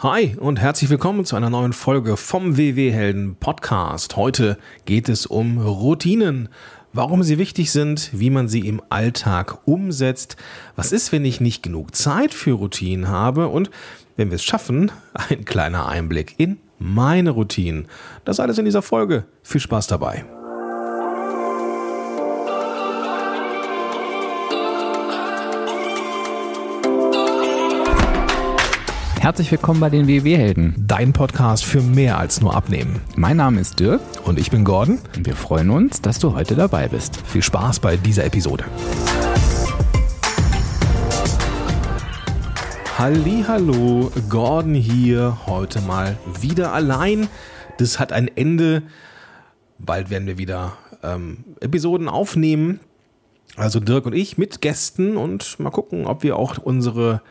Hi und herzlich willkommen zu einer neuen Folge vom WW Helden Podcast. Heute geht es um Routinen, warum sie wichtig sind, wie man sie im Alltag umsetzt, was ist, wenn ich nicht genug Zeit für Routinen habe und wenn wir es schaffen, ein kleiner Einblick in meine Routinen. Das alles in dieser Folge. Viel Spaß dabei. Herzlich willkommen bei den WW-Helden. Dein Podcast für mehr als nur Abnehmen. Mein Name ist Dirk Und ich bin Gordon. und wir freuen uns, dass du heute dabei bist. Viel Spaß bei dieser Episode. Hallo, Gordon hier, heute mal wieder allein. Das hat ein Ende. Bald werden wir wieder ähm, Episoden aufnehmen. Also Dirk und ich mit Gästen und mal gucken, ob wir auch unsere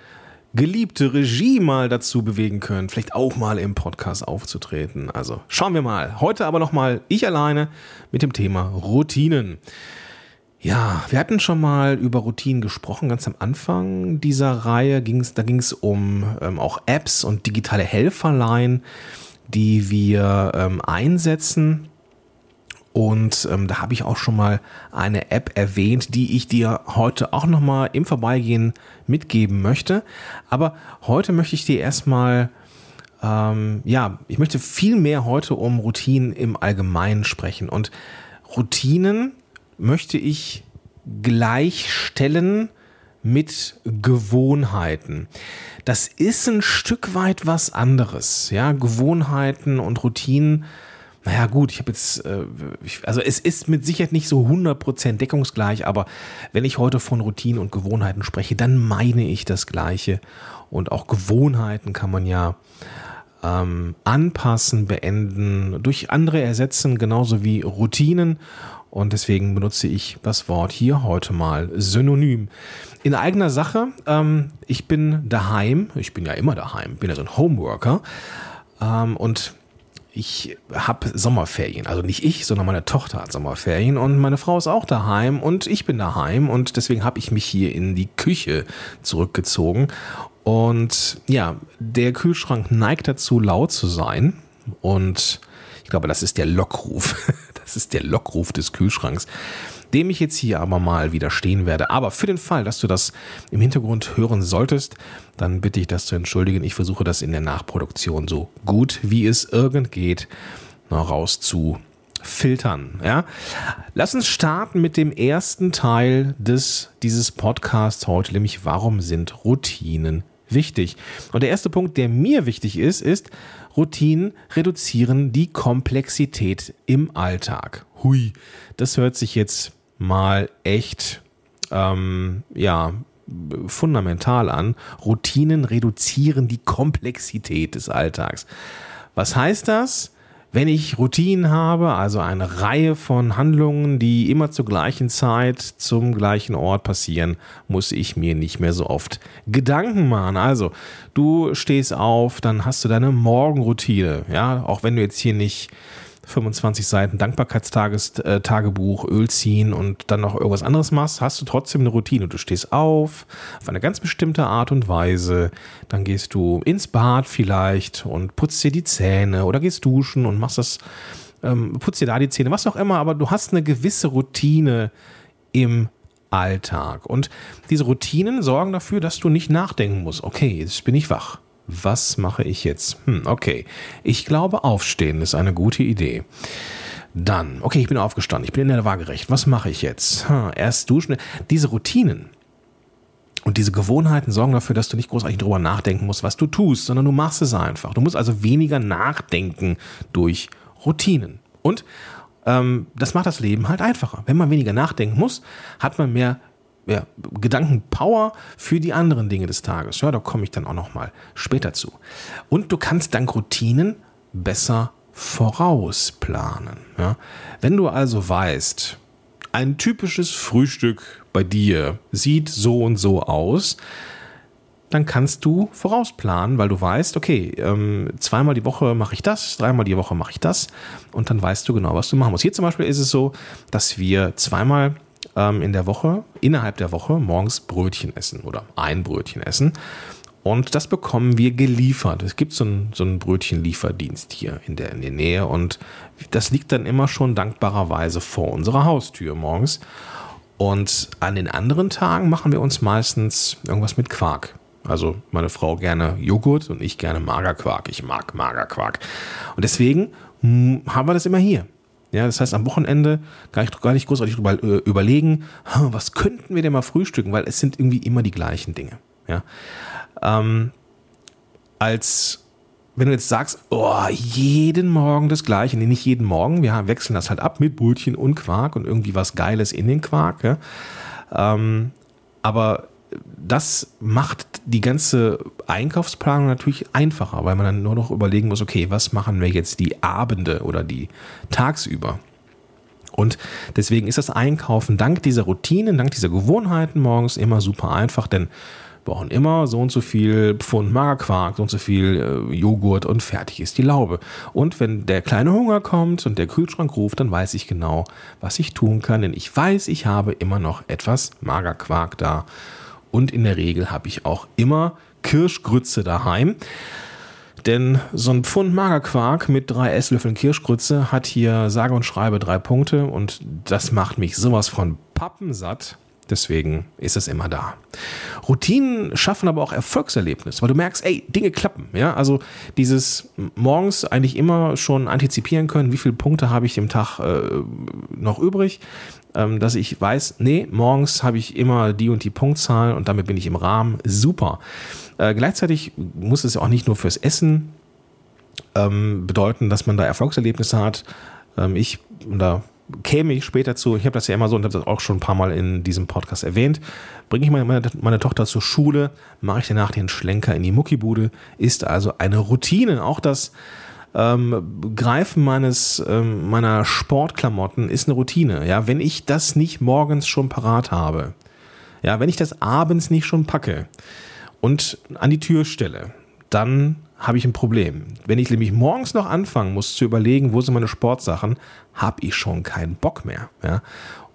geliebte Regie mal dazu bewegen können, vielleicht auch mal im Podcast aufzutreten. Also schauen wir mal. Heute aber noch mal ich alleine mit dem Thema Routinen. Ja, wir hatten schon mal über Routinen gesprochen, ganz am Anfang dieser Reihe. Ging's, da ging es um ähm, auch Apps und digitale Helferlein, die wir ähm, einsetzen. Und ähm, da habe ich auch schon mal eine App erwähnt, die ich dir heute auch noch mal im Vorbeigehen mitgeben möchte. Aber heute möchte ich dir erstmal, ähm, ja, ich möchte viel mehr heute um Routinen im Allgemeinen sprechen. Und Routinen möchte ich gleichstellen mit Gewohnheiten. Das ist ein Stück weit was anderes. Ja, Gewohnheiten und Routinen naja, gut, ich habe jetzt, äh, ich, also es ist mit Sicherheit nicht so 100% deckungsgleich, aber wenn ich heute von Routinen und Gewohnheiten spreche, dann meine ich das Gleiche. Und auch Gewohnheiten kann man ja ähm, anpassen, beenden, durch andere ersetzen, genauso wie Routinen. Und deswegen benutze ich das Wort hier heute mal synonym. In eigener Sache, ähm, ich bin daheim, ich bin ja immer daheim, bin ja so ein Homeworker. Ähm, und ich habe Sommerferien. Also nicht ich, sondern meine Tochter hat Sommerferien und meine Frau ist auch daheim und ich bin daheim und deswegen habe ich mich hier in die Küche zurückgezogen. Und ja, der Kühlschrank neigt dazu, laut zu sein. Und ich glaube, das ist der Lockruf. Das ist der Lockruf des Kühlschranks, dem ich jetzt hier aber mal widerstehen werde. Aber für den Fall, dass du das im Hintergrund hören solltest, dann bitte ich das zu entschuldigen. Ich versuche das in der Nachproduktion so gut wie es irgend geht noch raus zu filtern. Ja? Lass uns starten mit dem ersten Teil des, dieses Podcasts heute, nämlich warum sind Routinen wichtig? Und der erste Punkt, der mir wichtig ist, ist, Routinen reduzieren die Komplexität im Alltag. Hui, das hört sich jetzt mal echt, ähm, ja, fundamental an. Routinen reduzieren die Komplexität des Alltags. Was heißt das? Wenn ich Routinen habe, also eine Reihe von Handlungen, die immer zur gleichen Zeit zum gleichen Ort passieren, muss ich mir nicht mehr so oft Gedanken machen. Also, du stehst auf, dann hast du deine Morgenroutine, ja, auch wenn du jetzt hier nicht 25 Seiten Dankbarkeitstagebuch, Öl ziehen und dann noch irgendwas anderes machst, hast du trotzdem eine Routine. Du stehst auf, auf eine ganz bestimmte Art und Weise, dann gehst du ins Bad vielleicht und putzt dir die Zähne oder gehst duschen und machst das, ähm, putzt dir da die Zähne, was auch immer, aber du hast eine gewisse Routine im Alltag. Und diese Routinen sorgen dafür, dass du nicht nachdenken musst. Okay, jetzt bin ich wach. Was mache ich jetzt? Hm, okay. Ich glaube, aufstehen ist eine gute Idee. Dann, okay, ich bin aufgestanden, ich bin in der Waagerecht. Was mache ich jetzt? Hm, erst duschen. Diese Routinen und diese Gewohnheiten sorgen dafür, dass du nicht großartig drüber nachdenken musst, was du tust, sondern du machst es einfach. Du musst also weniger nachdenken durch Routinen. Und ähm, das macht das Leben halt einfacher. Wenn man weniger nachdenken muss, hat man mehr ja, Gedankenpower für die anderen Dinge des Tages. Ja, da komme ich dann auch noch mal später zu. Und du kannst dank Routinen besser vorausplanen. Ja? Wenn du also weißt, ein typisches Frühstück bei dir sieht so und so aus, dann kannst du vorausplanen, weil du weißt, okay, ähm, zweimal die Woche mache ich das, dreimal die Woche mache ich das und dann weißt du genau, was du machen musst. Hier zum Beispiel ist es so, dass wir zweimal ähm, in der Woche, innerhalb der Woche, morgens Brötchen essen oder ein Brötchen essen. Und das bekommen wir geliefert. Es gibt so einen, so einen Brötchenlieferdienst hier in der, in der Nähe und das liegt dann immer schon dankbarerweise vor unserer Haustür morgens. Und an den anderen Tagen machen wir uns meistens irgendwas mit Quark. Also meine Frau gerne Joghurt und ich gerne Magerquark. Ich mag Magerquark. Und deswegen hm, haben wir das immer hier. Ja, das heißt, am Wochenende gar nicht, gar nicht großartig drüber, äh, überlegen, was könnten wir denn mal frühstücken, weil es sind irgendwie immer die gleichen Dinge. Ja ähm, als wenn du jetzt sagst, oh, jeden Morgen das Gleiche, nee, nicht jeden Morgen, wir wechseln das halt ab mit Brötchen und Quark und irgendwie was Geiles in den Quark. Ja? Ähm, aber das macht die ganze Einkaufsplanung natürlich einfacher, weil man dann nur noch überlegen muss, okay, was machen wir jetzt die Abende oder die tagsüber? Und deswegen ist das Einkaufen dank dieser Routinen, dank dieser Gewohnheiten morgens immer super einfach, denn brauchen immer so und so viel Pfund Magerquark, so und so viel äh, Joghurt und fertig ist die Laube. Und wenn der kleine Hunger kommt und der Kühlschrank ruft, dann weiß ich genau, was ich tun kann, denn ich weiß, ich habe immer noch etwas Magerquark da. Und in der Regel habe ich auch immer Kirschgrütze daheim. Denn so ein Pfund Magerquark mit drei Esslöffeln Kirschgrütze hat hier sage und schreibe drei Punkte und das macht mich sowas von pappensatt. Deswegen ist es immer da. Routinen schaffen aber auch Erfolgserlebnis, weil du merkst, ey, Dinge klappen. Ja, also dieses morgens eigentlich immer schon antizipieren können, wie viele Punkte habe ich dem Tag äh, noch übrig, ähm, dass ich weiß, nee, morgens habe ich immer die und die Punktzahl und damit bin ich im Rahmen. Super. Äh, gleichzeitig muss es ja auch nicht nur fürs Essen ähm, bedeuten, dass man da Erfolgserlebnisse hat. Ähm, ich, da käme ich später zu, ich habe das ja immer so und habe das auch schon ein paar Mal in diesem Podcast erwähnt, bringe ich meine, meine, meine, Tochter zur Schule, mache ich danach den Schlenker in die Muckibude, ist also eine Routine. Auch das ähm, Greifen meines, ähm, meiner Sportklamotten ist eine Routine. Ja, wenn ich das nicht morgens schon parat habe, ja, wenn ich das abends nicht schon packe und an die Tür stelle, dann habe ich ein Problem. Wenn ich nämlich morgens noch anfangen muss zu überlegen, wo sind meine Sportsachen, habe ich schon keinen Bock mehr. Ja?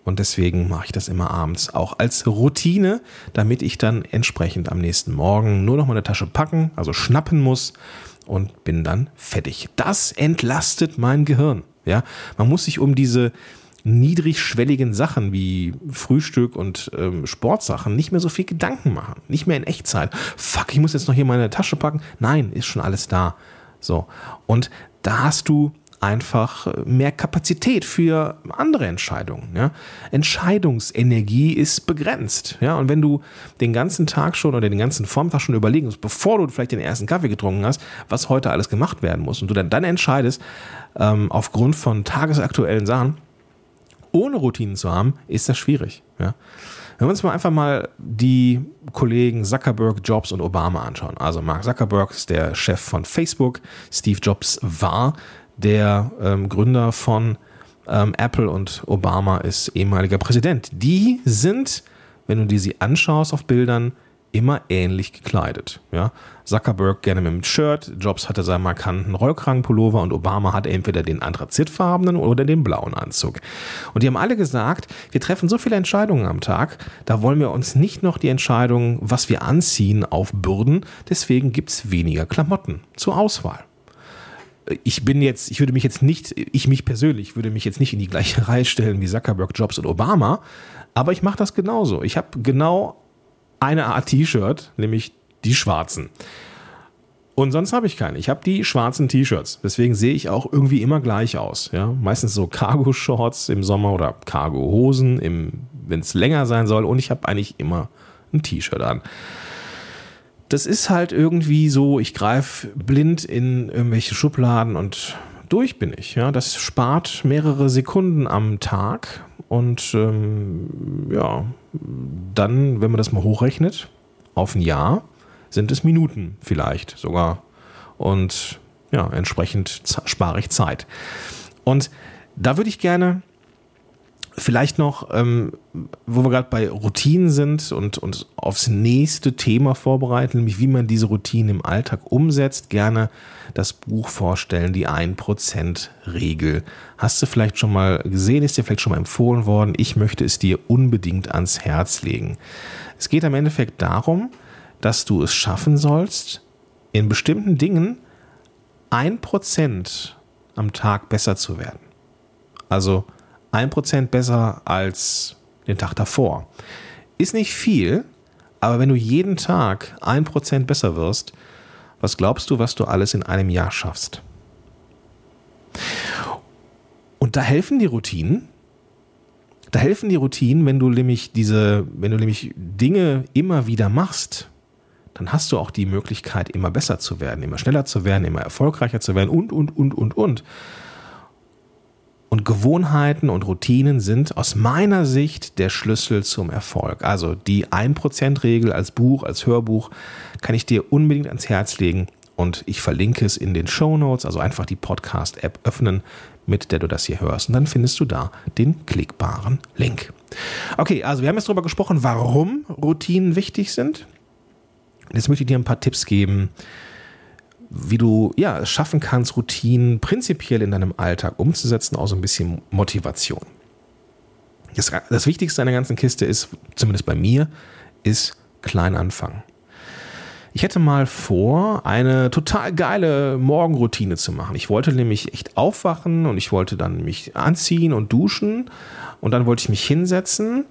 Und deswegen mache ich das immer abends auch als Routine, damit ich dann entsprechend am nächsten Morgen nur noch meine Tasche packen, also schnappen muss und bin dann fertig. Das entlastet mein Gehirn. Ja, man muss sich um diese niedrigschwelligen Sachen wie Frühstück und ähm, Sportsachen nicht mehr so viel Gedanken machen. Nicht mehr in Echtzeit. Fuck, ich muss jetzt noch hier meine Tasche packen. Nein, ist schon alles da. So. Und da hast du einfach mehr Kapazität für andere Entscheidungen. Ja? Entscheidungsenergie ist begrenzt. Ja? Und wenn du den ganzen Tag schon oder den ganzen Vormittag schon überlegen musst, bevor du vielleicht den ersten Kaffee getrunken hast, was heute alles gemacht werden muss und du dann, dann entscheidest, ähm, aufgrund von tagesaktuellen Sachen, ohne Routinen zu haben, ist das schwierig. Ja? Wenn wir uns mal einfach mal die Kollegen Zuckerberg, Jobs und Obama anschauen. Also Mark Zuckerberg ist der Chef von Facebook, Steve Jobs war der ähm, Gründer von ähm, Apple und Obama ist ehemaliger Präsident. Die sind, wenn du dir sie anschaust auf Bildern, immer ähnlich gekleidet. Ja? Zuckerberg gerne mit dem Shirt, Jobs hatte seinen markanten Rollkragenpullover und Obama hatte entweder den anthrazitfarbenen oder den blauen Anzug. Und die haben alle gesagt, wir treffen so viele Entscheidungen am Tag, da wollen wir uns nicht noch die Entscheidung, was wir anziehen, aufbürden, deswegen gibt es weniger Klamotten zur Auswahl ich bin jetzt, ich würde mich jetzt nicht, ich mich persönlich würde mich jetzt nicht in die gleiche Reihe stellen wie Zuckerberg, Jobs und Obama, aber ich mache das genauso. Ich habe genau eine Art T-Shirt, nämlich die schwarzen. Und sonst habe ich keine. Ich habe die schwarzen T-Shirts. Deswegen sehe ich auch irgendwie immer gleich aus. Ja? Meistens so Cargo-Shorts im Sommer oder Cargo-Hosen, wenn es länger sein soll. Und ich habe eigentlich immer ein T-Shirt an. Das ist halt irgendwie so, ich greife blind in irgendwelche Schubladen und durch bin ich. Ja? Das spart mehrere Sekunden am Tag. Und ähm, ja, dann, wenn man das mal hochrechnet, auf ein Jahr sind es Minuten vielleicht sogar. Und ja, entsprechend spare ich Zeit. Und da würde ich gerne vielleicht noch, ähm, wo wir gerade bei Routinen sind und uns aufs nächste Thema vorbereiten, nämlich wie man diese Routinen im Alltag umsetzt, gerne das Buch vorstellen, die 1%-Regel. Hast du vielleicht schon mal gesehen, ist dir vielleicht schon mal empfohlen worden. Ich möchte es dir unbedingt ans Herz legen. Es geht am Endeffekt darum, dass du es schaffen sollst, in bestimmten Dingen ein Prozent am Tag besser zu werden. Also ein Prozent besser als den Tag davor. Ist nicht viel, aber wenn du jeden Tag ein Prozent besser wirst, was glaubst du, was du alles in einem Jahr schaffst? Und da helfen die Routinen. Da helfen die Routinen, wenn du nämlich diese, wenn du nämlich Dinge immer wieder machst, dann hast du auch die Möglichkeit, immer besser zu werden, immer schneller zu werden, immer erfolgreicher zu werden und, und, und, und, und. Und Gewohnheiten und Routinen sind aus meiner Sicht der Schlüssel zum Erfolg. Also die 1%-Regel als Buch, als Hörbuch kann ich dir unbedingt ans Herz legen und ich verlinke es in den Show Notes, also einfach die Podcast-App öffnen, mit der du das hier hörst und dann findest du da den klickbaren Link. Okay, also wir haben jetzt darüber gesprochen, warum Routinen wichtig sind. Jetzt möchte ich dir ein paar Tipps geben, wie du ja, es schaffen kannst, Routinen prinzipiell in deinem Alltag umzusetzen, auch so ein bisschen Motivation. Das, das Wichtigste an der ganzen Kiste ist, zumindest bei mir, ist klein anfangen. Ich hätte mal vor, eine total geile Morgenroutine zu machen. Ich wollte nämlich echt aufwachen und ich wollte dann mich anziehen und duschen und dann wollte ich mich hinsetzen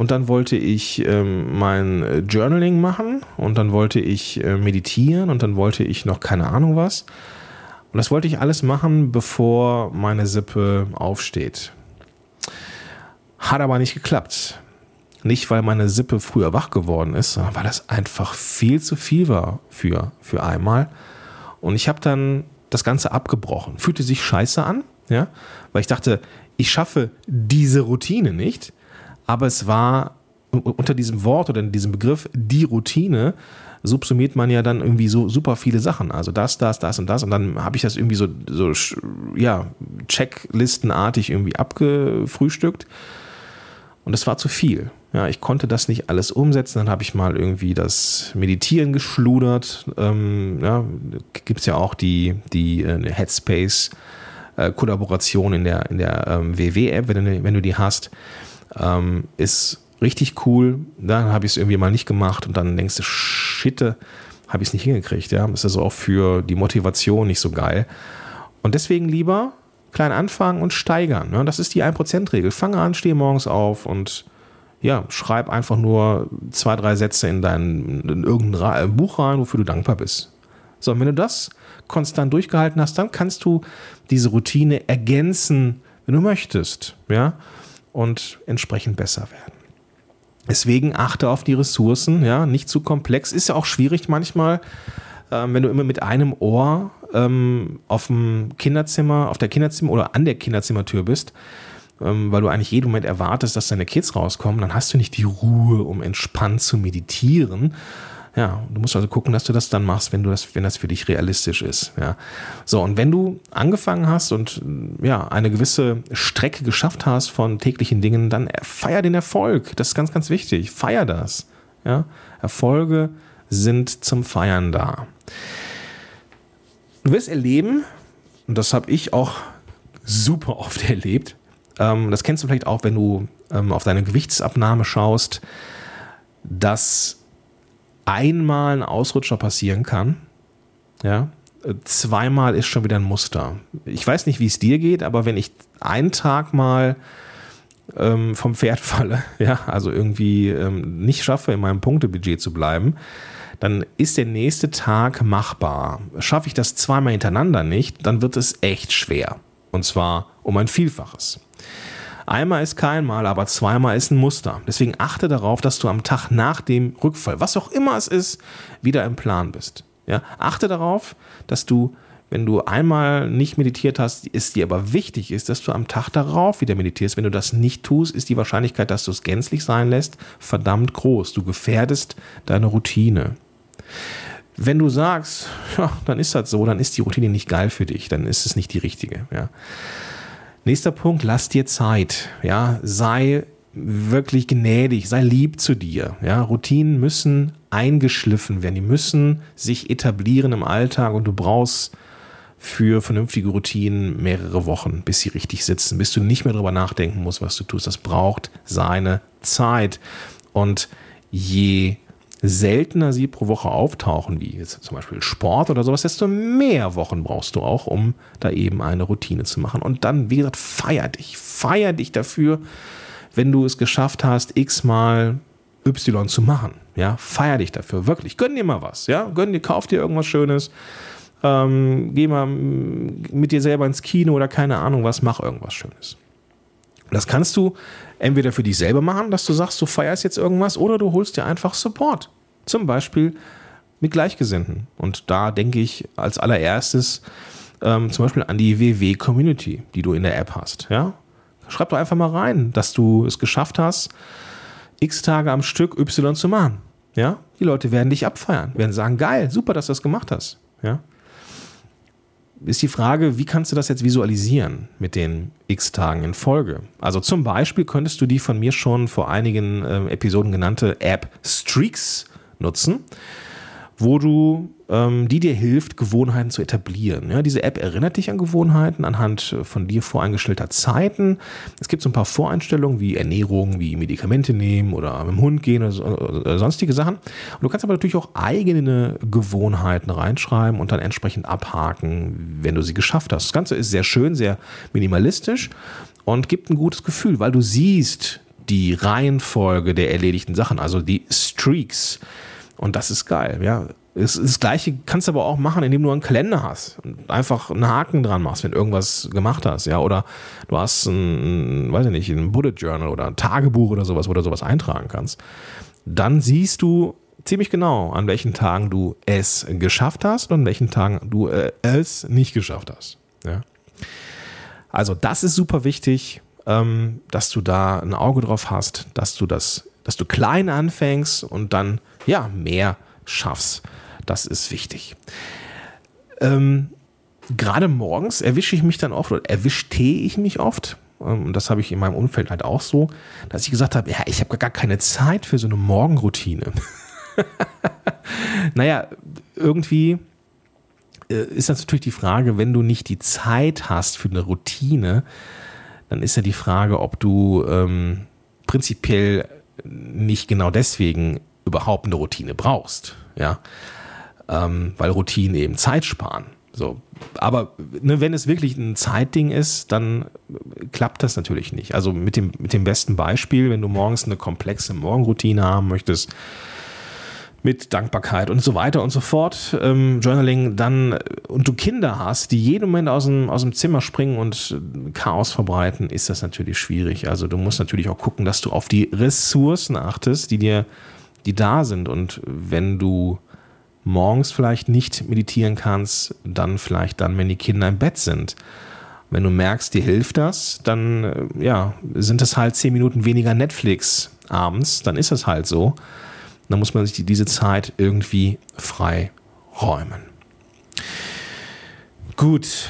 und dann wollte ich ähm, mein äh, Journaling machen und dann wollte ich äh, meditieren und dann wollte ich noch keine Ahnung was. Und das wollte ich alles machen, bevor meine Sippe aufsteht. Hat aber nicht geklappt. Nicht, weil meine Sippe früher wach geworden ist, sondern weil das einfach viel zu viel war für, für einmal. Und ich habe dann das Ganze abgebrochen. Fühlte sich scheiße an, ja, weil ich dachte, ich schaffe diese Routine nicht aber es war unter diesem Wort oder in diesem Begriff die Routine subsumiert man ja dann irgendwie so super viele Sachen. Also das, das, das und das. Und dann habe ich das irgendwie so, so ja, checklistenartig irgendwie abgefrühstückt. Und das war zu viel. Ja, ich konnte das nicht alles umsetzen. Dann habe ich mal irgendwie das Meditieren geschludert. Ähm, ja, gibt es ja auch die, die äh, Headspace-Kollaboration äh, in der, in der ähm, WW-App, wenn, wenn du die hast ähm, ist richtig cool. Dann habe ich es irgendwie mal nicht gemacht und dann denkst du, Schitte, habe ich es nicht hingekriegt. Ja, ist also auch für die Motivation nicht so geil. Und deswegen lieber klein anfangen und steigern. Ne? Das ist die 1%-Regel. Fange an, stehe morgens auf und ja, schreib einfach nur zwei, drei Sätze in dein in irgendein Buch rein, wofür du dankbar bist. So, und wenn du das konstant durchgehalten hast, dann kannst du diese Routine ergänzen, wenn du möchtest. Ja, und entsprechend besser werden. Deswegen achte auf die Ressourcen, ja, nicht zu komplex. Ist ja auch schwierig manchmal, ähm, wenn du immer mit einem Ohr ähm, auf dem Kinderzimmer, auf der Kinderzimmer oder an der Kinderzimmertür bist, ähm, weil du eigentlich jeden Moment erwartest, dass deine Kids rauskommen, dann hast du nicht die Ruhe, um entspannt zu meditieren, ja, du musst also gucken, dass du das dann machst, wenn du das, wenn das für dich realistisch ist. Ja. So, und wenn du angefangen hast und ja, eine gewisse Strecke geschafft hast von täglichen Dingen, dann feier den Erfolg. Das ist ganz, ganz wichtig. Feier das. Ja. Erfolge sind zum Feiern da. Du wirst erleben, und das habe ich auch super oft erlebt, ähm, das kennst du vielleicht auch, wenn du ähm, auf deine Gewichtsabnahme schaust, dass einmal ein Ausrutscher passieren kann, ja, zweimal ist schon wieder ein Muster. Ich weiß nicht, wie es dir geht, aber wenn ich einen Tag mal ähm, vom Pferd falle, ja, also irgendwie ähm, nicht schaffe, in meinem Punktebudget zu bleiben, dann ist der nächste Tag machbar. Schaffe ich das zweimal hintereinander nicht, dann wird es echt schwer. Und zwar um ein Vielfaches. Einmal ist kein Mal, aber zweimal ist ein Muster. Deswegen achte darauf, dass du am Tag nach dem Rückfall, was auch immer es ist, wieder im Plan bist. Ja? Achte darauf, dass du, wenn du einmal nicht meditiert hast, es dir aber wichtig ist, dass du am Tag darauf wieder meditierst. Wenn du das nicht tust, ist die Wahrscheinlichkeit, dass du es gänzlich sein lässt, verdammt groß. Du gefährdest deine Routine. Wenn du sagst, ja, dann ist das so, dann ist die Routine nicht geil für dich, dann ist es nicht die richtige. Ja. Nächster Punkt, lass dir Zeit. Ja, sei wirklich gnädig, sei lieb zu dir. Ja, Routinen müssen eingeschliffen werden, die müssen sich etablieren im Alltag und du brauchst für vernünftige Routinen mehrere Wochen, bis sie richtig sitzen, bis du nicht mehr darüber nachdenken musst, was du tust. Das braucht seine Zeit. Und je seltener sie pro Woche auftauchen, wie jetzt zum Beispiel Sport oder sowas, desto mehr Wochen brauchst du auch, um da eben eine Routine zu machen. Und dann, wie gesagt, feier dich, feier dich dafür, wenn du es geschafft hast, x-mal Y zu machen. Ja, feier dich dafür, wirklich. Gönn dir mal was, ja, gönn dir, kauf dir irgendwas Schönes, ähm, geh mal mit dir selber ins Kino oder keine Ahnung was, mach irgendwas Schönes. Das kannst du entweder für dich selber machen, dass du sagst, du feierst jetzt irgendwas, oder du holst dir einfach Support. Zum Beispiel mit Gleichgesinnten. Und da denke ich als allererstes ähm, zum Beispiel an die WW-Community, die du in der App hast. Ja? Schreib doch einfach mal rein, dass du es geschafft hast, x Tage am Stück Y zu machen. Ja? Die Leute werden dich abfeiern, werden sagen, geil, super, dass du das gemacht hast. Ja? Ist die Frage, wie kannst du das jetzt visualisieren mit den x Tagen in Folge? Also zum Beispiel könntest du die von mir schon vor einigen äh, Episoden genannte App Streaks nutzen wo du, ähm, die dir hilft, Gewohnheiten zu etablieren. Ja, diese App erinnert dich an Gewohnheiten anhand von dir voreingestellter Zeiten. Es gibt so ein paar Voreinstellungen wie Ernährung, wie Medikamente nehmen oder mit dem Hund gehen oder, oder sonstige Sachen. Und du kannst aber natürlich auch eigene Gewohnheiten reinschreiben und dann entsprechend abhaken, wenn du sie geschafft hast. Das Ganze ist sehr schön, sehr minimalistisch und gibt ein gutes Gefühl, weil du siehst die Reihenfolge der erledigten Sachen, also die Streaks. Und das ist geil, ja. Das, das gleiche kannst du aber auch machen, indem du einen Kalender hast und einfach einen Haken dran machst, wenn du irgendwas gemacht hast, ja. Oder du hast ein, weiß ich nicht, ein Bullet Journal oder ein Tagebuch oder sowas, wo du sowas eintragen kannst. Dann siehst du ziemlich genau, an welchen Tagen du es geschafft hast und an welchen Tagen du äh, es nicht geschafft hast. Ja. Also das ist super wichtig, ähm, dass du da ein Auge drauf hast, dass du das, dass du klein anfängst und dann ja, mehr schaffst. Das ist wichtig. Ähm, Gerade morgens erwische ich mich dann oft oder erwischte ich mich oft. Ähm, und das habe ich in meinem Umfeld halt auch so, dass ich gesagt habe, ja, ich habe gar keine Zeit für so eine Morgenroutine. naja, irgendwie äh, ist das natürlich die Frage, wenn du nicht die Zeit hast für eine Routine, dann ist ja die Frage, ob du ähm, prinzipiell nicht genau deswegen überhaupt eine Routine brauchst. Ja, ähm, weil Routinen eben Zeit sparen. So, aber ne, wenn es wirklich ein Zeitding ist, dann klappt das natürlich nicht. Also mit dem, mit dem besten Beispiel, wenn du morgens eine komplexe Morgenroutine haben möchtest, mit Dankbarkeit und so weiter und so fort, ähm, Journaling, dann und du Kinder hast, die jeden Moment aus dem, aus dem Zimmer springen und Chaos verbreiten, ist das natürlich schwierig. Also du musst natürlich auch gucken, dass du auf die Ressourcen achtest, die dir die da sind. Und wenn du morgens vielleicht nicht meditieren kannst, dann vielleicht dann, wenn die Kinder im Bett sind. Wenn du merkst, dir hilft das, dann äh, ja, sind es halt zehn Minuten weniger Netflix abends, dann ist es halt so. Dann muss man sich diese Zeit irgendwie frei räumen. Gut,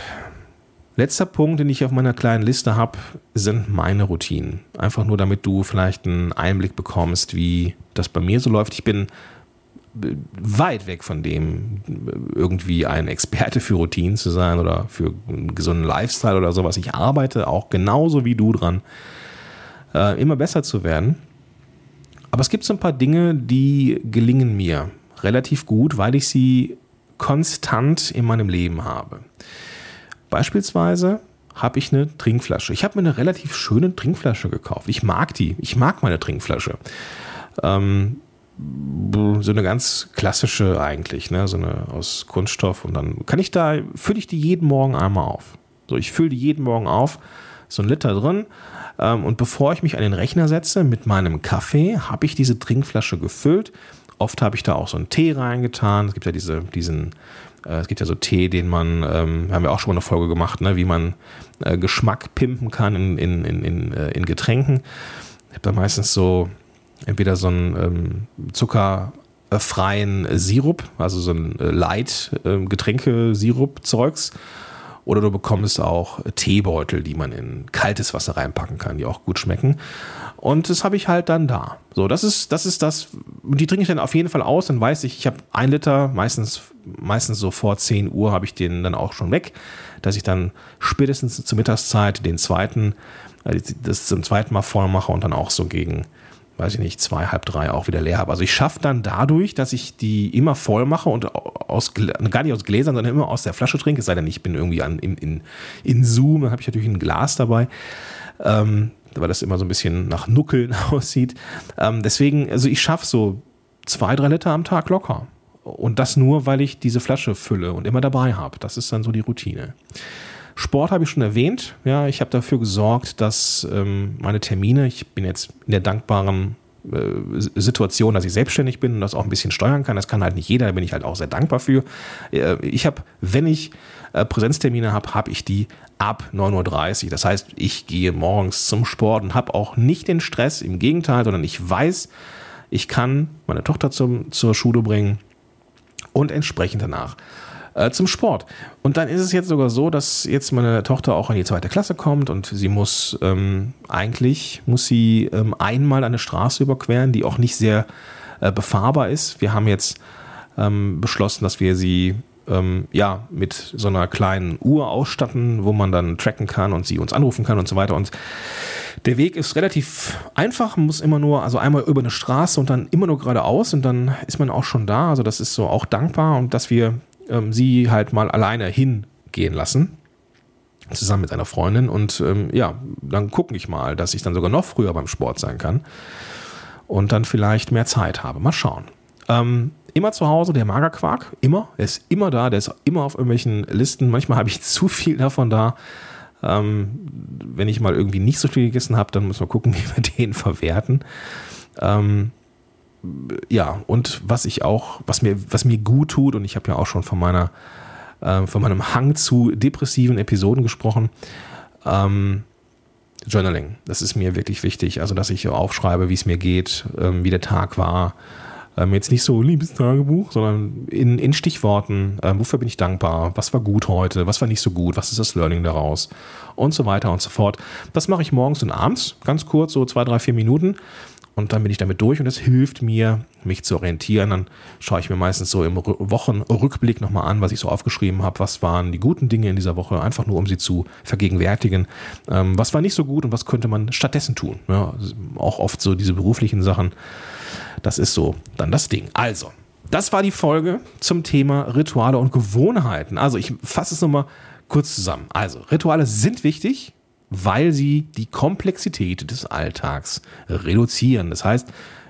Letzter Punkt, den ich auf meiner kleinen Liste habe, sind meine Routinen. Einfach nur, damit du vielleicht einen Einblick bekommst, wie das bei mir so läuft. Ich bin weit weg von dem, irgendwie ein Experte für Routinen zu sein oder für einen gesunden Lifestyle oder sowas. Ich arbeite auch genauso wie du dran, äh, immer besser zu werden. Aber es gibt so ein paar Dinge, die gelingen mir relativ gut, weil ich sie konstant in meinem Leben habe. Beispielsweise habe ich eine Trinkflasche. Ich habe mir eine relativ schöne Trinkflasche gekauft. Ich mag die. Ich mag meine Trinkflasche. Ähm, so eine ganz klassische eigentlich, ne? so eine aus Kunststoff. Und dann kann ich da, fülle ich die jeden Morgen einmal auf. So, ich fülle die jeden Morgen auf, so ein Liter drin. Ähm, und bevor ich mich an den Rechner setze mit meinem Kaffee, habe ich diese Trinkflasche gefüllt. Oft habe ich da auch so einen Tee reingetan. Es gibt ja diese, diesen äh, es gibt ja so Tee, den man, ähm, haben wir auch schon mal eine Folge gemacht, ne, wie man äh, Geschmack pimpen kann in, in, in, in, äh, in Getränken. Ich habe da meistens so entweder so einen ähm, zuckerfreien Sirup, also so ein äh, Light-Getränke-Sirup-Zeugs. Ähm, oder du bekommst auch Teebeutel, die man in kaltes Wasser reinpacken kann, die auch gut schmecken. Und das habe ich halt dann da. So, das ist, das ist das. Die trinke ich dann auf jeden Fall aus. Dann weiß ich, ich habe ein Liter, meistens, meistens so vor 10 Uhr habe ich den dann auch schon weg, dass ich dann spätestens zur Mittagszeit den zweiten, äh, das zum zweiten Mal voll und dann auch so gegen, weiß ich nicht, zwei, halb drei auch wieder leer habe. Also ich schaffe dann dadurch, dass ich die immer voll mache und aus, gar nicht aus Gläsern, sondern immer aus der Flasche trinke, es sei denn, ich bin irgendwie an, in, in, in Zoom, dann habe ich natürlich ein Glas dabei. Ähm, weil das immer so ein bisschen nach Nuckeln aussieht. Ähm, deswegen, also ich schaffe so zwei, drei Liter am Tag locker. Und das nur, weil ich diese Flasche fülle und immer dabei habe. Das ist dann so die Routine. Sport habe ich schon erwähnt. Ja, ich habe dafür gesorgt, dass ähm, meine Termine, ich bin jetzt in der dankbaren äh, Situation, dass ich selbstständig bin und das auch ein bisschen steuern kann. Das kann halt nicht jeder, da bin ich halt auch sehr dankbar für. Äh, ich habe, wenn ich äh, Präsenztermine habe, habe ich die ab 9.30 Uhr. Das heißt, ich gehe morgens zum Sport und habe auch nicht den Stress, im Gegenteil, sondern ich weiß, ich kann meine Tochter zum, zur Schule bringen und entsprechend danach äh, zum Sport. Und dann ist es jetzt sogar so, dass jetzt meine Tochter auch in die zweite Klasse kommt und sie muss ähm, eigentlich muss sie ähm, einmal eine Straße überqueren, die auch nicht sehr äh, befahrbar ist. Wir haben jetzt ähm, beschlossen, dass wir sie ähm, ja mit so einer kleinen Uhr ausstatten, wo man dann tracken kann und sie uns anrufen kann und so weiter. Und der Weg ist relativ einfach, muss immer nur, also einmal über eine Straße und dann immer nur geradeaus und dann ist man auch schon da. Also das ist so auch dankbar und dass wir ähm, sie halt mal alleine hingehen lassen zusammen mit einer Freundin und ähm, ja, dann gucke ich mal, dass ich dann sogar noch früher beim Sport sein kann und dann vielleicht mehr Zeit habe. Mal schauen. Ähm, immer zu Hause der Magerquark, immer. Er ist immer da, der ist immer auf irgendwelchen Listen. Manchmal habe ich zu viel davon da. Ähm, wenn ich mal irgendwie nicht so viel gegessen habe, dann muss man gucken, wie wir den verwerten. Ähm, ja, und was ich auch, was mir, was mir gut tut, und ich habe ja auch schon von meiner, äh, von meinem Hang zu depressiven Episoden gesprochen, ähm, Journaling. Das ist mir wirklich wichtig. Also, dass ich aufschreibe, wie es mir geht, ähm, wie der Tag war. Ähm, jetzt nicht so liebes Tagebuch, sondern in, in Stichworten. Ähm, wofür bin ich dankbar? Was war gut heute? Was war nicht so gut? Was ist das Learning daraus? Und so weiter und so fort. Das mache ich morgens und abends, ganz kurz, so zwei, drei, vier Minuten und dann bin ich damit durch und es hilft mir, mich zu orientieren. Dann schaue ich mir meistens so im Wochenrückblick nochmal an, was ich so aufgeschrieben habe. Was waren die guten Dinge in dieser Woche, einfach nur um sie zu vergegenwärtigen. Ähm, was war nicht so gut und was könnte man stattdessen tun? Ja, auch oft so diese beruflichen Sachen. Das ist so dann das Ding. Also, das war die Folge zum Thema Rituale und Gewohnheiten. Also, ich fasse es nochmal kurz zusammen. Also, Rituale sind wichtig, weil sie die Komplexität des Alltags reduzieren. Das heißt,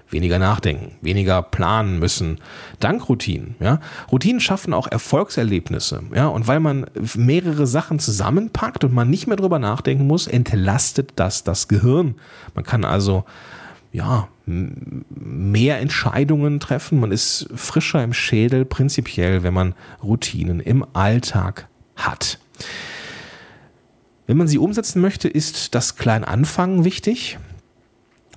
weniger nachdenken, weniger planen müssen, dank Routinen. Ja? Routinen schaffen auch Erfolgserlebnisse. Ja? Und weil man mehrere Sachen zusammenpackt und man nicht mehr drüber nachdenken muss, entlastet das das Gehirn. Man kann also ja, mehr Entscheidungen treffen. Man ist frischer im Schädel, prinzipiell, wenn man Routinen im Alltag hat. Wenn man sie umsetzen möchte, ist das Kleinanfangen wichtig.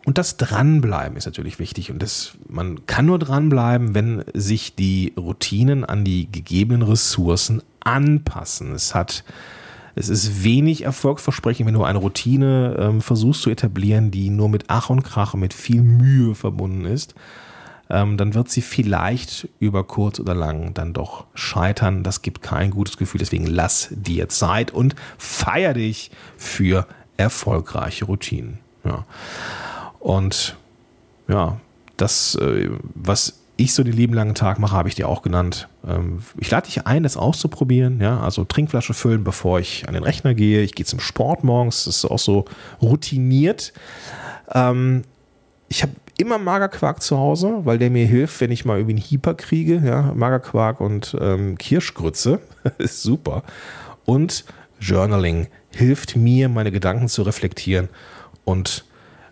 Und das Dranbleiben ist natürlich wichtig. Und das, man kann nur dranbleiben, wenn sich die Routinen an die gegebenen Ressourcen anpassen. Es hat, es ist wenig erfolgsversprechend, wenn du eine Routine ähm, versuchst zu etablieren, die nur mit Ach und Krach, mit viel Mühe verbunden ist ähm, dann wird sie vielleicht über kurz oder lang dann doch scheitern. Das gibt kein gutes Gefühl. Deswegen lass dir Zeit und feier dich für erfolgreiche Routinen. Ja. Und ja, das, äh, was ich so den lieben langen Tag mache, habe ich dir auch genannt. Ähm, ich lade dich ein, das auszuprobieren. Ja, also Trinkflasche füllen, bevor ich an den Rechner gehe. Ich gehe zum Sport morgens. Das ist auch so routiniert. Ähm, ich habe immer Magerquark zu Hause, weil der mir hilft, wenn ich mal irgendwie einen Hieper kriege. Ja, Magerquark und ähm, Kirschgrütze ist super. Und Journaling hilft mir, meine Gedanken zu reflektieren und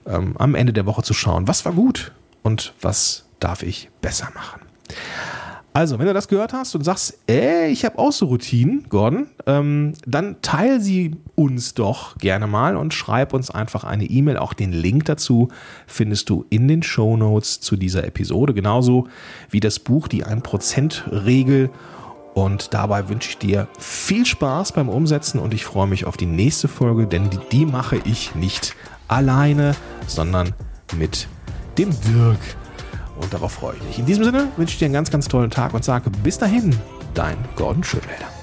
ähm, am Ende der Woche zu schauen, was war gut und was darf ich besser machen. Also, wenn du das gehört hast und sagst, ey, ich habe auch so Routinen, Gordon, ähm, dann teil sie uns doch gerne mal und schreib uns einfach eine E-Mail. Auch den Link dazu findest du in den Show Notes zu dieser Episode, genauso wie das Buch Die 1%-Regel. Und dabei wünsche ich dir viel Spaß beim Umsetzen und ich freue mich auf die nächste Folge, denn die, die mache ich nicht alleine, sondern mit dem Dirk. Und darauf freue ich mich. In diesem Sinne wünsche ich dir einen ganz, ganz tollen Tag und sage bis dahin, dein Gordon Schönwälder.